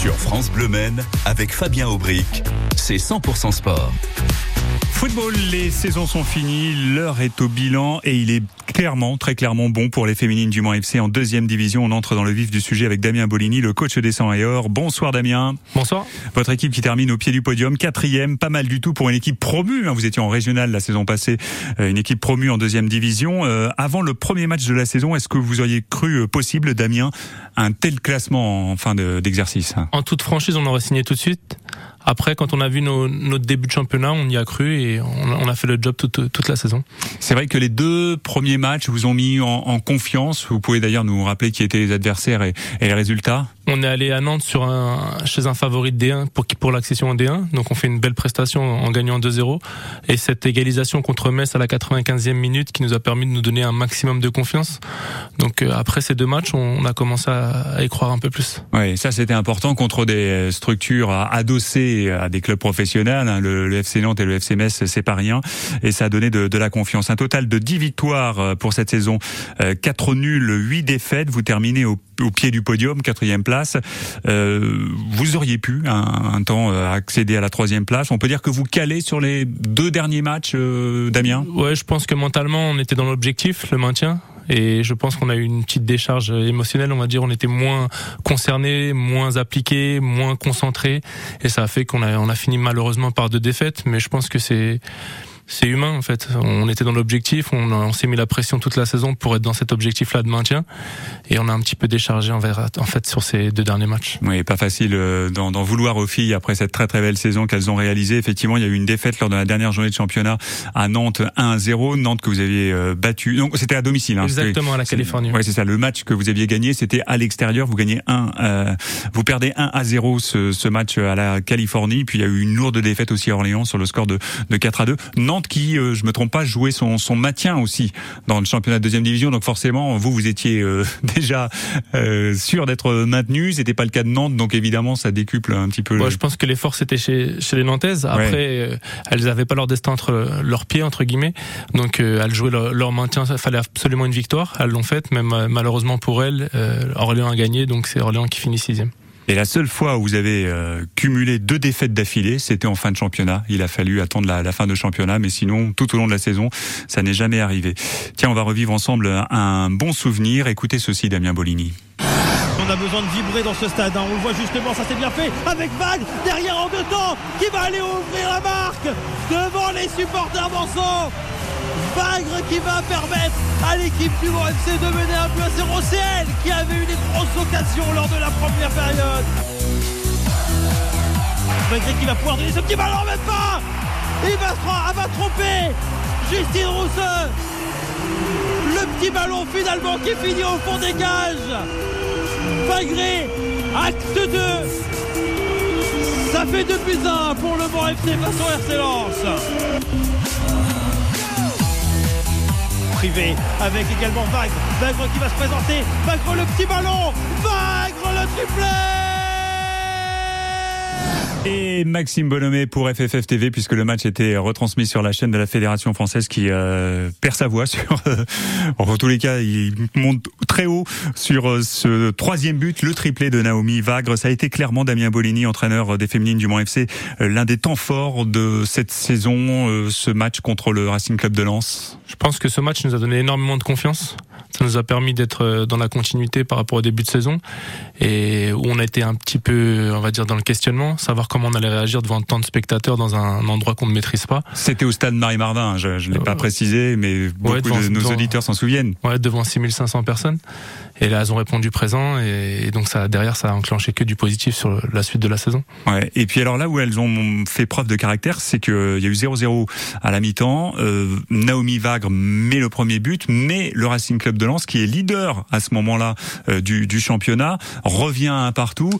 Sur France Bleu Men, avec Fabien Aubric, c'est 100% sport. Football, les saisons sont finies, l'heure est au bilan et il est clairement, très clairement bon pour les féminines du Mans FC en deuxième division. On entre dans le vif du sujet avec Damien Bolini, le coach des 100 et or. Bonsoir Damien. Bonsoir. Votre équipe qui termine au pied du podium, quatrième, pas mal du tout pour une équipe promue. Hein. Vous étiez en régional la saison passée, euh, une équipe promue en deuxième division. Euh, avant le premier match de la saison, est-ce que vous auriez cru euh, possible, Damien, un tel classement en fin d'exercice En toute franchise, on aurait signé tout de suite. Après, quand on a vu nos, notre début de championnat, on y a cru et on, a fait le job toute, toute la saison. C'est vrai que les deux premiers matchs vous ont mis en, en confiance. Vous pouvez d'ailleurs nous rappeler qui étaient les adversaires et, et les résultats? On est allé à Nantes chez un favori de D1 pour, l'accession en D1. Donc on fait une belle prestation en gagnant 2-0. Et cette égalisation contre Metz à la 95e minute qui nous a permis de nous donner un maximum de confiance. Donc euh, après ces deux matchs, on, a commencé à, y croire un peu plus. Oui, ça c'était important contre des structures adossées à des clubs professionnels. Hein. Le, FC Nantes et le FC Metz, c'est pas rien. Et ça a donné de, de, la confiance. Un total de 10 victoires euh, pour cette saison. 4 euh, nuls, 8 défaites. Vous terminez au, au pied du podium, quatrième place. Euh, vous auriez pu un, temps euh, accéder à la troisième place. On peut dire que vous calez sur les deux derniers matchs, euh, Damien? Ouais, je pense que mentalement on était dans l'objectif, le maintien. Et je pense qu'on a eu une petite décharge émotionnelle, on va dire. On était moins concerné, moins appliqué, moins concentré. Et ça a fait qu'on a, fini malheureusement par deux défaites. Mais je pense que c'est c'est humain en fait. On était dans l'objectif, on, on s'est mis la pression toute la saison pour être dans cet objectif-là de maintien, et on a un petit peu déchargé envers, en fait sur ces deux derniers matchs. Oui, pas facile euh, d'en vouloir aux filles après cette très très belle saison qu'elles ont réalisée. Effectivement, il y a eu une défaite lors de la dernière journée de championnat à Nantes 1-0, Nantes que vous aviez euh, battu. Donc c'était à domicile. Hein, Exactement à la Californie. Oui, c'est ça. Le match que vous aviez gagné, c'était à l'extérieur. Vous gagnez 1, euh, vous perdez 1 à 0 ce, ce match à la Californie. Puis il y a eu une lourde défaite aussi à Orléans sur le score de, de 4 à 2. Nantes qui, je me trompe pas, jouait son, son maintien aussi dans le championnat de deuxième division. Donc forcément, vous, vous étiez euh, déjà euh, sûr d'être maintenu. C'était pas le cas de Nantes, donc évidemment, ça décuple un petit peu. je pense que l'effort c'était chez, chez les Nantaises. Après, euh, elles avaient pas leur destin entre leurs pieds entre guillemets, donc elles jouaient leur, leur maintien. Il fallait absolument une victoire. Elles l'ont faite, même malheureusement pour elles, Orléans a gagné, donc c'est Orléans qui finit sixième. Et la seule fois où vous avez euh, cumulé deux défaites d'affilée, c'était en fin de championnat. Il a fallu attendre la, fin de championnat, mais sinon, tout au long de la saison, ça n'est jamais arrivé. Tiens, on va revivre ensemble un bon souvenir. Écoutez ceci, Damien Bolini. On a besoin de vibrer dans ce stade. Hein. On le voit justement, ça s'est bien fait avec Vague derrière en deux temps qui va aller ouvrir la marque devant les supporters Manson. Bagre qui va permettre à l'équipe du Mont FC de mener un but à 0 C'est qui avait eu des grosses occasions lors de la première période. Bagre qui va pouvoir donner ce petit ballon, même pas Il va, va tromper Justine Rousseux. Le petit ballon finalement qui finit au fond des gages. Bagré, acte 2 ça fait 2 buts 1 pour le Mont FC face au RC avec également Vagre. Vagre qui va se présenter. Vagre le petit ballon. Vagre le triplé. Et Maxime Bonhomé pour FFF TV puisque le match était retransmis sur la chaîne de la Fédération française qui euh, perd sa voix sur. Euh, en tous les cas, il monte très haut sur euh, ce troisième but, le triplé de Naomi Vagre. Ça a été clairement Damien Bolini, entraîneur des féminines du Mans FC, l'un des temps forts de cette saison, ce match contre le Racing Club de Lens. Je pense que ce match nous a donné énormément de confiance. Ça nous a permis d'être euh, dans la continuité par rapport au début de saison et où on a été un petit peu, on va dire, dans le questionnement, savoir comment on allait réagir devant tant de spectateurs dans un endroit qu'on ne maîtrise pas. C'était au stade Marie-Marvin, je ne l'ai pas euh, précisé, mais beaucoup de nos auditeurs s'en souviennent. Ouais, devant 6500 personnes. Et là, elles ont répondu présent et, donc ça, derrière, ça a enclenché que du positif sur la suite de la saison. Ouais. Et puis alors là où elles ont fait preuve de caractère, c'est qu'il y a eu 0-0 à la mi-temps. Euh, Naomi Vagre met le premier but, mais le Racing Club de Lens, qui est leader à ce moment-là euh, du, du, championnat, revient un partout.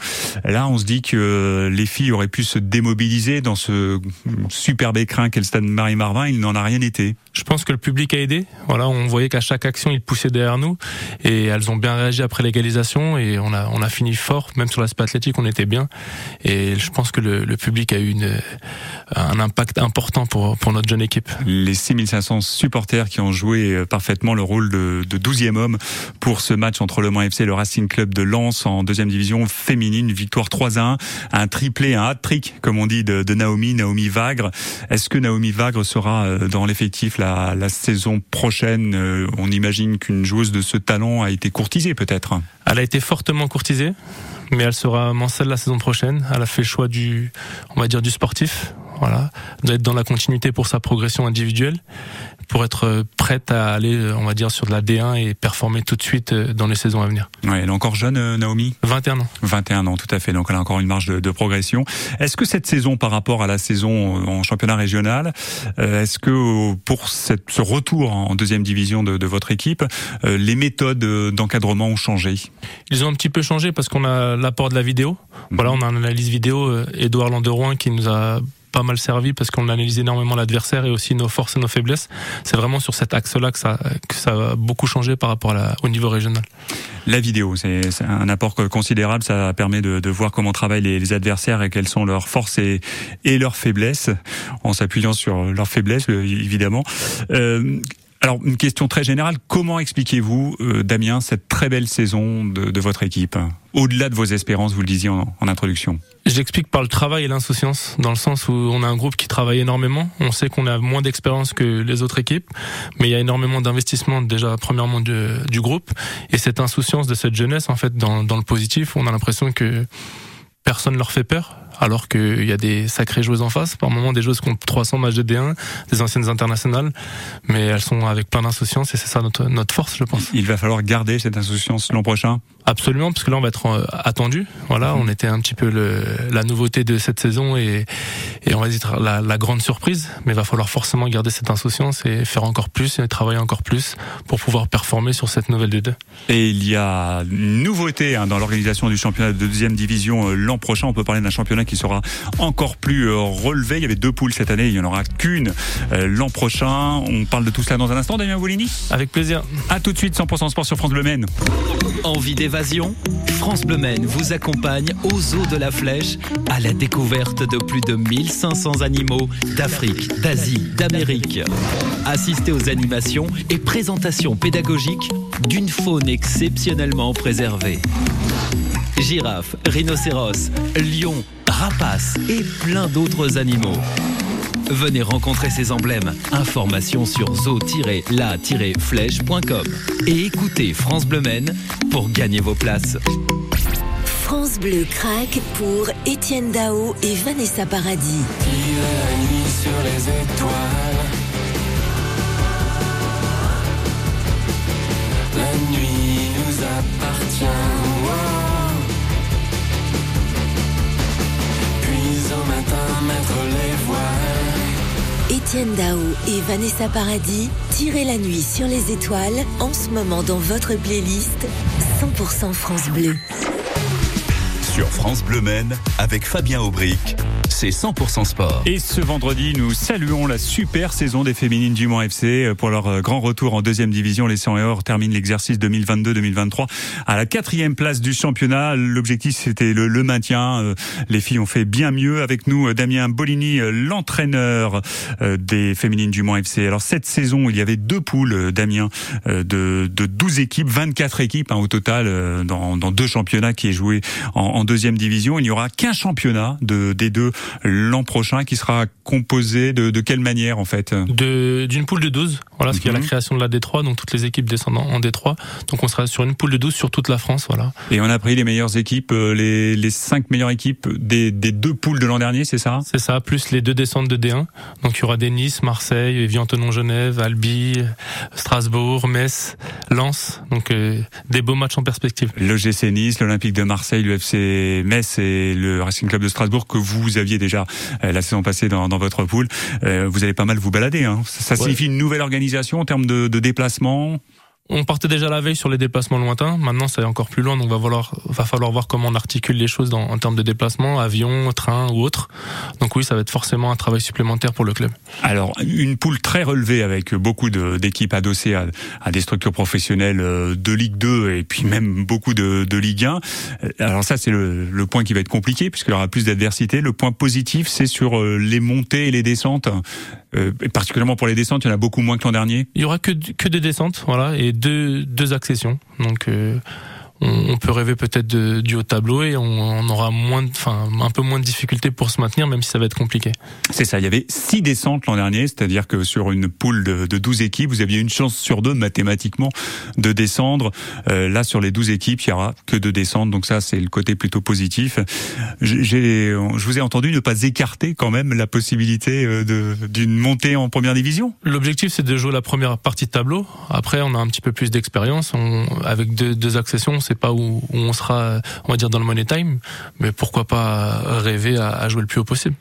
Là, on se dit que les filles auraient pu se démobiliser dans ce superbe écrin qu'est le stade Marie-Marvin. Il n'en a rien été. Je pense que le public a aidé. Voilà, on voyait qu'à chaque action, ils poussaient derrière nous et elles ont bien bien réagi après l'égalisation et on a, on a fini fort, même sur l'aspect athlétique, on était bien. Et je pense que le, public a eu une, un impact important pour, pour notre jeune équipe. Les 6500 supporters qui ont joué euh, parfaitement le rôle de, de 12e homme pour ce match entre le Mans FC et le Racing Club de Lens en deuxième division féminine, victoire 3 à 1, un triplé, un hat-trick, comme on dit, de, Naomi, Naomi Vagre. Est-ce que Naomi Vagre sera euh, dans l'effectif la, saison prochaine? Euh, On imagine qu'une joueuse de ce talent a été Elle a été fortement courtisée, mais elle sera Mancelle la saison prochaine. Elle a fait le choix du, on va dire, du sportif. D'être dans la continuité pour sa progression individuelle, pour être prête à aller, on va dire, sur de la D1 et performer tout de suite euh, dans les saisons à venir. Ouais, elle est encore jeune, euh, Naomi? 21 ans. 21 ans, tout à fait. Donc elle a encore une marge de, de progression. Est-ce que cette saison, par rapport à la saison euh, en championnat régional, est-ce que pour cette, ce retour en deuxième division de, de votre équipe, les méthodes d'encadrement ont changé? Ils ont un petit peu changé parce qu'on a l'apport de la vidéo. Voilà, on a une analyse vidéo. Edouard Landerouin qui nous a pas mal servi parce qu'on analyse énormément l'adversaire et aussi nos forces et nos faiblesses. C'est vraiment sur cet axe-là que ça, que ça a beaucoup changé par rapport à la, au niveau régional. La vidéo, c'est un apport considérable. Ça permet de, de voir comment travaillent les, les, adversaires et quelles sont leurs forces et, et leurs faiblesses, en s'appuyant sur leurs faiblesses, évidemment. Euh, alors, une question très générale. Comment expliquez-vous, euh, Damien, cette très belle saison de, votre équipe? Au-delà de vos espérances, vous le disiez en, introduction. J'explique par le travail et l'insouciance, dans le sens où on a un groupe qui travaille énormément. On sait qu'on a moins d'expérience que les autres équipes, mais il y a énormément d'investissement déjà, premièrement, du, du, groupe. Et cette insouciance de cette jeunesse, en fait, dans, dans le positif, on a l'impression que personne leur fait peur alors qu'il y a des sacrées joueuses en face. Par moment, des joueuses qui ont 300 matchs de D1, des anciennes internationales, mais elles sont avec plein d'insouciance et c'est ça notre, notre force, je pense. Il va falloir garder cette insouciance l'an prochain Absolument, parce que là on va être euh, attendu. Voilà, mmh. on était un petit peu le, la nouveauté de cette saison et, et on va dire la, la, grande surprise. Mais il va falloir forcément garder cette insouciance et faire encore plus et travailler encore plus pour pouvoir performer sur cette nouvelle D2. Et il y a une nouveauté hein, dans l'organisation du championnat de deuxième division euh, l'an prochain. On peut parler d'un championnat qui sera encore plus euh, relevé. Il y avait deux poules cette année, il n'y en aura qu'une l'an prochain. On parle de tout cela dans un instant, Damien Boulini. Avec plaisir. À tout de suite, 100% sport sur France Bleu Maine. Envie d'évasion? France Bleu Maine vous accompagne aux eaux de la Flèche à la découverte de plus de 1500 animaux d'Afrique, d'Asie, d'Amérique. Assistez aux animations et présentations pédagogiques d'une faune exceptionnellement préservée. Girafes, rhinocéros, lions, rapaces et plein d'autres animaux. Venez rencontrer ces emblèmes. Informations sur zoo-la-flèche.com et écoutez France Bleu Maine pour gagner vos places. France Bleu craque pour Étienne Dao et Vanessa Paradis. la nuit sur les étoiles. La nuit nous appartient. Mettre les voiles. Étienne Dao et Vanessa Paradis, tirez la nuit sur les étoiles en ce moment dans votre playlist 100% France Bleu. Sur France Bleu Maine, avec Fabien Aubric, c'est 100% sport. Et ce vendredi, nous saluons la super saison des féminines du Mans FC pour leur grand retour en deuxième division. Les 100 et or terminent l'exercice 2022-2023 à la quatrième place du championnat. L'objectif, c'était le, le, maintien. Les filles ont fait bien mieux. Avec nous, Damien Bolini, l'entraîneur des féminines du Mans FC. Alors, cette saison, il y avait deux poules, Damien, de, de 12 équipes, 24 équipes hein, au total dans, dans, deux championnats qui est joué en, en deuxième division. Il n'y aura qu'un championnat de, des deux l'an prochain qui sera composé de, de quelle manière en fait? D'une poule de 12, voilà, mm -hmm. qu'il y a la création de la D3, donc toutes les équipes descendent en D3. Donc on sera sur une poule de 12 sur toute la France. voilà. Et on a pris les meilleures équipes, les, les cinq meilleures équipes des, des deux poules de l'an dernier, c'est ça? C'est ça, plus les deux descentes de D1. Donc il y aura des Nice, Marseille, Évian-Tonon-Genève, Albi, Strasbourg, Metz, Lens. Donc euh, des beaux matchs en perspective. L'OGC Nice, l'Olympique de Marseille, l'UFC Metz et le Racing Club de Strasbourg que vous aviez déjà euh, la saison passée dans, dans votre poule. Euh, vous allez pas mal vous balader. Hein. Ça, ça ouais. signifie une nouvelle organisation en termes de, de déplacement? On partait déjà la veille sur les déplacements lointains. Maintenant, c'est encore plus loin, donc va falloir, va falloir voir comment on articule les choses dans, en termes de déplacement, avion, train ou autre. Donc oui, ça va être forcément un travail supplémentaire pour le club. Alors, une poule très relevée avec beaucoup d'équipes adossées à, à des structures professionnelles euh, de Ligue 2 et puis même beaucoup de, de Ligue 1. Euh, Alors ça, c'est le, le point qui va être compliqué puisqu'il y aura plus d'adversité. Le point positif, c'est sur euh, les montées et les descentes. Euh, particulièrement pour les descentes, il y en a beaucoup moins que l'an dernier. Il y aura que, que des descentes, voilà, et deux, deux accessions. Donc, euh, on, peut rêver peut-être du haut tableau et on, on aura moins, enfin, un peu moins de difficultés pour se maintenir, même si ça va être compliqué. C'est ça, il y avait six descentes l'an dernier, c'est-à-dire que sur une poule de, de 12 équipes, vous aviez une chance sur deux mathématiquement de descendre. Euh, là, sur les 12 équipes, il y aura que deux descentes, donc ça, c'est le côté plutôt positif. J'ai, je vous ai entendu ne pas écarter quand même la possibilité euh, de, d'une montée en première division. L'objectif, c'est de jouer la première partie de tableau. Après, on a un petit peu plus d'expérience. On- Avec deux, deux accessions, on sait pas où, on sera, on va dire, dans le money time. Mais pourquoi pas rêver à, à jouer le plus haut possible.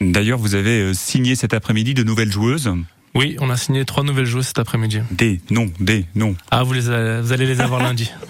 D'ailleurs, vous avez euh, signé cet après-midi de nouvelles joueuses. Oui, on a signé trois nouvelles joueuses cet après-midi. Des, non, des, non. Ah, vous, les, a- vous allez les avoir lundi.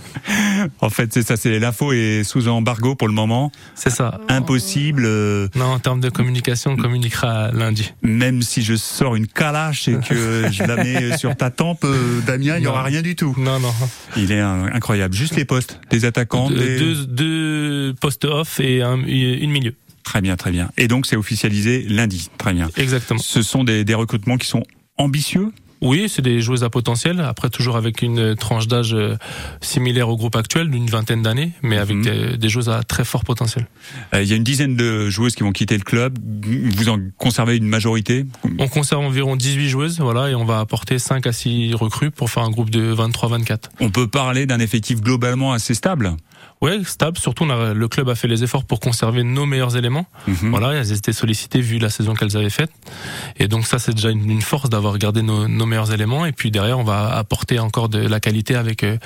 En fait, c'est ça, c'est l'info est sous embargo pour le moment. C'est ça. Impossible. euh, Non, en termes de communication, on communiquera lundi. même si je sors une calache et que je la mets sur ta tempe, euh, Damien, il n'y aura rien du tout. Non, non. Il est euh, incroyable. Juste les postes, des attaquants. Deux, des- deux, deux postes off et un, une milieu. Très bien, très bien. Et donc c'est officialisé lundi. Très bien. Exactement. Ce sont des, des recrutements qui sont ambitieux? Oui, c'est des joueuses à potentiel. Après, toujours avec une tranche d'âge euh, similaire au groupe actuel, d'une vingtaine d'années, mais avec Mhm. des, des joueuses à très fort potentiel. Euh, il y a une dizaine de joueuses qui vont quitter le club. Vous en conservez une majorité? On conserve environ 18 joueuses, voilà, et on va apporter 5 à 6 recrues pour faire un groupe de 23-24. On peut parler d'un effectif globalement assez stable? Ouais, stable. Surtout, on a- le club a fait les efforts pour conserver nos meilleurs éléments. Mhm. Voilà, elles étaient sollicitées vu la saison qu'elles avaient faite. Et donc ça, c'est déjà une, une force d'avoir gardé nos, nos meilleurs éléments. Et puis derrière, on va apporter encore de la qualité avec euh,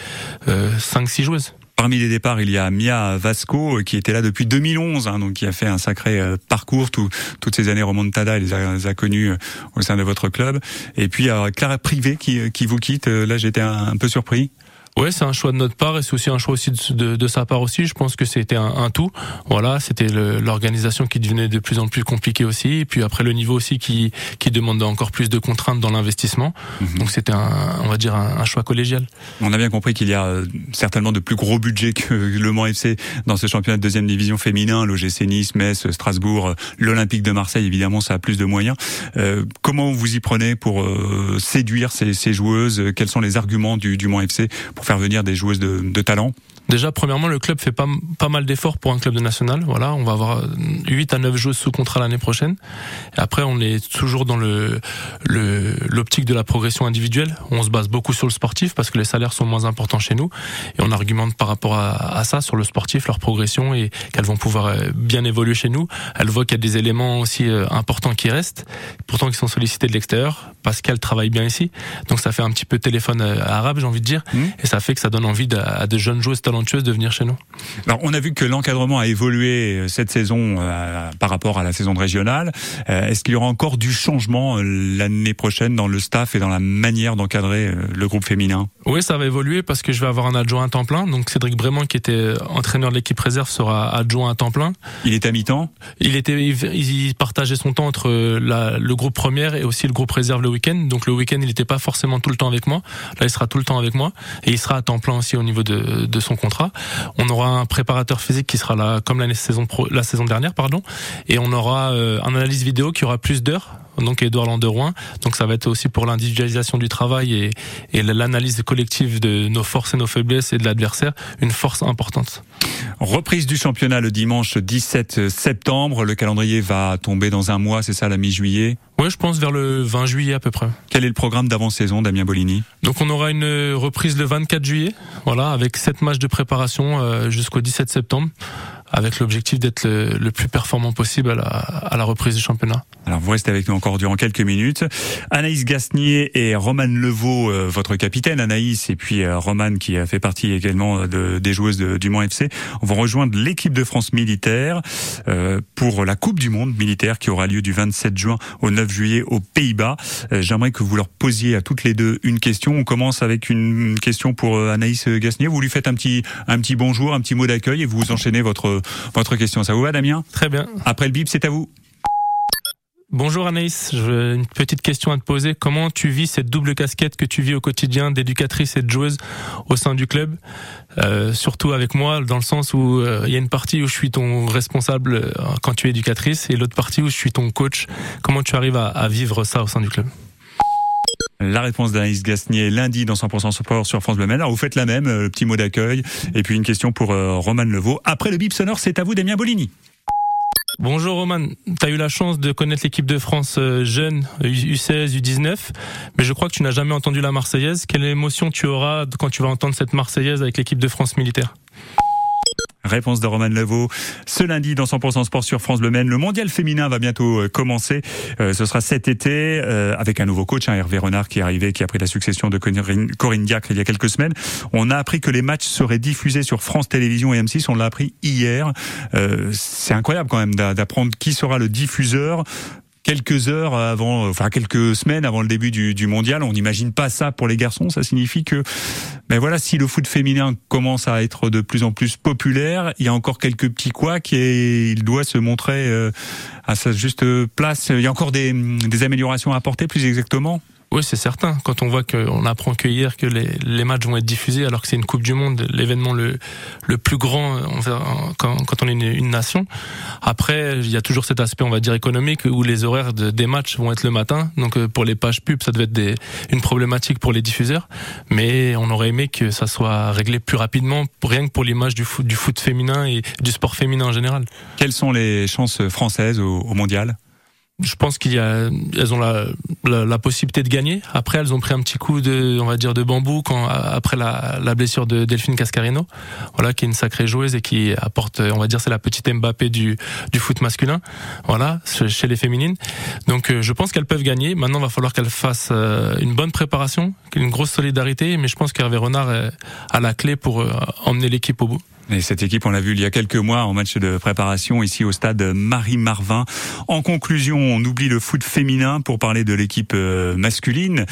5-6 joueuses. Parmi les départs, il y a Mia Vasco euh, qui était là depuis 2011, hein, donc qui a fait un sacré euh, parcours. Tout- toutes ces années remontada, elle les a, les a connues euh, au sein de votre club. Et puis il y a Clara Privé qui, euh, qui vous quitte. Euh, Là, j'étais un, un peu surpris. Ouais, c'est un choix de notre part et c'est aussi un choix aussi de, de, de sa part aussi. Je pense que c'était un, un tout. Voilà, c'était l'organisation qui devenait de plus en plus compliquée aussi. Et puis après le niveau aussi qui qui demandait encore plus de contraintes dans l'investissement. Mhm. Donc c'était un, on va dire un, un choix collégial. On a bien compris qu'il y a euh, certainement de plus gros budgets que Le Mans FC dans ce championnat de deuxième division féminin. L'OGC Nice, Metz, Strasbourg, euh, l'Olympique de Marseille, évidemment, ça a plus de moyens. Euh, comment vous y prenez pour euh, séduire ces, ces joueuses? Quels sont les arguments du, du Mans FC pour faire venir des joueuses de, de talent Déjà, premièrement, le club fait pas, pas mal d'efforts pour un club de national. Voilà, on va avoir 8 à 9 joueuses sous contrat l'année prochaine. Et après, on est toujours dans le l'optique de la progression individuelle. On se base beaucoup sur le sportif parce que les salaires sont moins importants chez nous. Et on argumente par rapport à, à ça, sur le sportif, leur progression et qu'elles vont pouvoir euh, bien évoluer chez nous. Elles voient qu'il y a des éléments aussi euh, importants qui restent, pourtant qui sont sollicités de l'extérieur parce qu'elles travaillent bien ici. Donc ça fait un petit peu téléphone euh, arabe, j'ai envie de dire. Mmh. Et ça fait que ça donne envie à, de jeunes joueuses talentueuses de venir chez nous. Alors, on a vu que l'encadrement a évolué euh, cette saison euh, par rapport à la saison de régionale. Euh, Est-ce qu'il y aura encore du changement l'année prochaine dans le staff et dans la manière d'encadrer le groupe féminin? Oui, ça va évoluer parce que je vais avoir un adjoint à temps plein. Donc Cédric Brément, qui était entraîneur de l'équipe réserve, sera adjoint à temps plein. Il est à mi-temps? Il était, il il partageait son temps entre la- le groupe première et aussi le groupe réserve le week-end. Donc le week-end, il n'était pas forcément tout le temps avec moi. Là, il sera tout le temps avec moi et il sera à temps plein aussi au niveau de, son contrat. On aura un préparateur physique qui sera là comme la saison la saison dernière, pardon. Et on aura euh, un analyse vidéo qui aura plus d'heures. Donc Edouard Landerouin. Donc ça va être aussi pour l'individualisation du travail et, et l'analyse collective de nos forces et nos faiblesses et de l'adversaire, une force importante. Reprise du championnat le dimanche 17 septembre. Le calendrier va tomber dans un mois, c'est ça, la mi-juillet? Ouais, je pense vers le 20 juillet à peu près. Quel est le programme d'avant-saison, Damien Bolini Donc on aura une reprise le 24 juillet, voilà, avec sept matchs de préparation euh, jusqu'au 17 septembre. Avec l'objectif d'être le, le, plus performant possible à la, à la, reprise du championnat. Alors vous restez avec nous encore durant quelques minutes. Anaïs Gasnier et Roman Levaux, euh, votre capitaine Anaïs, et puis euh, Roman qui a fait partie également de, des joueuses de, du Mans FC, vont rejoindre l'équipe de France militaire euh, pour la Coupe du Monde militaire qui aura lieu du 27 juin au 9 juillet aux Pays-Bas. J'aimerais que vous leur posiez à toutes les deux une question. On commence avec une question pour Anaïs Gasnier. Vous lui faites un petit, un petit bonjour, un petit mot d'accueil et vous enchaînez votre votre question. Ça vous va, Damien? Très bien. Après le bip, c'est à vous. Bonjour Anaïs, une petite question à te poser. Comment tu vis cette double casquette que tu vis au quotidien d'éducatrice et de joueuse au sein du club? Euh, Surtout avec moi, dans le sens où euh, il y a une partie où je suis ton responsable euh, quand tu es éducatrice et l'autre partie où je suis ton coach. Comment tu arrives à, à vivre ça au sein du club? La réponse d'Anaïs Gasnier lundi dans 100% Sport sur France Bleu. Alors vous faites la même, le petit mot d'accueil et puis une question pour euh, Roman Levaux. Après le bip sonore, c'est à vous Damien Bolini. Bonjour Roman, tu as eu la chance de connaître l'équipe de France euh, jeune, U16, U19, mais je crois que tu n'as jamais entendu la Marseillaise. Quelle émotion tu auras quand tu vas entendre cette Marseillaise avec l'équipe de France militaire? Réponse de Roman Levaux. Ce lundi dans 100% Sport sur France Bleu Maine, le mondial féminin va bientôt commencer. Euh, ce sera cet été euh, avec un nouveau coach, hein, Hervé Renard, qui est arrivé, qui a pris la succession de Corinne, Corinne Diacre il y a quelques semaines. On a appris que les matchs seraient diffusés sur France Télévisions et M6. On l'a appris hier. Euh, C'est incroyable quand même d'apprendre qui sera le diffuseur quelques heures avant, enfin quelques semaines avant le début du, mondial. On n'imagine pas ça pour les garçons. Ça signifie que, ben voilà, si le foot féminin commence à être de plus en plus populaire, il y a encore quelques petits couacs et il doit se montrer euh, à sa juste place. Il y a encore des améliorations à apporter, plus exactement? Oui, c'est certain. Quand on voit qu'on apprend que hier que les, matchs vont être diffusés, alors que c'est une Coupe du Monde, l'événement le, plus grand quand, on est une, nation. Après, il y a toujours cet aspect, on va dire, économique, où les horaires de, des matchs vont être le matin. Donc euh, pour les pages pub, ça devait être une problématique pour les diffuseurs. Mais on aurait aimé que ça soit réglé plus rapidement, rien que pour l'image du foot, féminin et du sport féminin en général. Quelles sont les chances françaises au mondial? Je pense qu'il y a, elles ont la, la, la, possibilité de gagner. Après, elles ont pris un petit coup de, on va dire, de bambou quand après la, la blessure de Delphine Cascarino, voilà, qui est une sacrée joueuse et qui apporte, on va dire, c'est la petite Mbappé du, du foot masculin, voilà, chez les féminines. Donc, je pense qu'elles peuvent gagner. Maintenant, il va falloir qu'elles fassent une bonne préparation, une grosse solidarité, mais je pense qu'Hervé Renard a la clé pour emmener l'équipe au bout. Et cette équipe, on l'a vu il y a quelques mois en match de préparation ici au stade Marie-Marvin. En conclusion, on oublie le foot féminin pour parler de l'équipe masculine,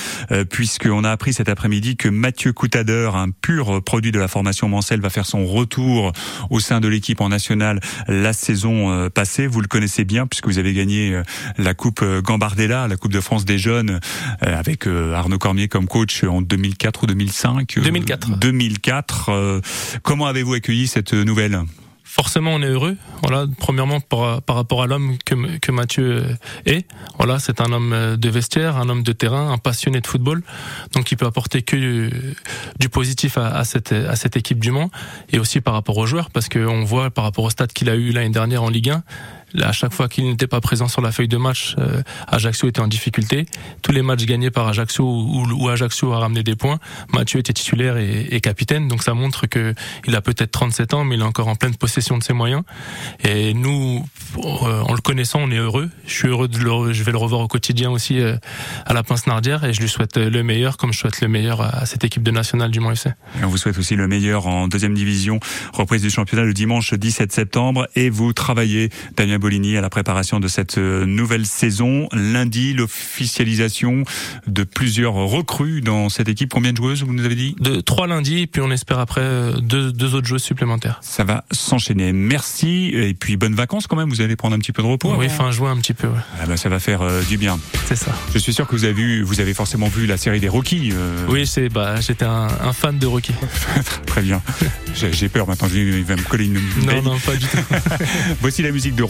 puisqu'on a appris cet après-midi que Mathieu Coutader, un pur produit de la formation Mancel, va faire son retour au sein de l'équipe en nationale la saison passée. Vous le connaissez bien puisque vous avez gagné la Coupe Gambardella, la Coupe de France des jeunes, avec Arnaud Cormier comme coach en 2004 ou 2005. 2004. 2004. Comment avez-vous accueilli cette nouvelle forcément on est heureux. Voilà, premièrement par, rapport à l'homme que, que Mathieu est. Voilà, c'est un homme de vestiaire, un homme de terrain, un passionné de football. Donc il peut apporter que du, du positif à, à, cette à cette équipe du Mans et aussi par rapport aux joueurs parce qu'on voit par rapport au stade qu'il a eu l'année dernière en Ligue 1 à chaque fois qu'il n'était pas présent sur la feuille de match, euh, Ajaccio était en difficulté. Tous les matchs gagnés par Ajaccio où Ajaccio a ramené des points, Mathieu était titulaire et, capitaine. Donc ça montre que il a peut-être 37 ans, mais il est encore en pleine possession de ses moyens. Et nous, euh, en le connaissant, on est heureux. Je suis heureux de le, je vais le revoir au quotidien aussi euh, à la Pince Nardière et je lui souhaite le meilleur, comme je souhaite le meilleur à cette équipe de nationale du Mans FC. On vous souhaite aussi le meilleur en deuxième division, reprise du championnat le dimanche 17 septembre. Et vous travaillez, Damien Bolini à la préparation de cette nouvelle saison. Lundi, l'officialisation de plusieurs recrues dans cette équipe. Combien de joueuses, vous nous avez dit? De trois lundis, puis on espère après deux, deux autres joueuses supplémentaires. Ça va s'enchaîner. Merci et puis bonnes vacances quand même. Vous allez prendre un petit peu de repos. Oui, fin juin un petit peu. Ouais. Ah ben, ça va faire euh, du bien. C'est ça. Je suis sûr que vous avez vu, vous avez forcément vu la série des. Euh... Oui, c'est bah j'étais un, un, fan de Rocky. Très bien. J'ai peur maintenant. Il va me coller une. Non, non, pas du tout. Voici la musique de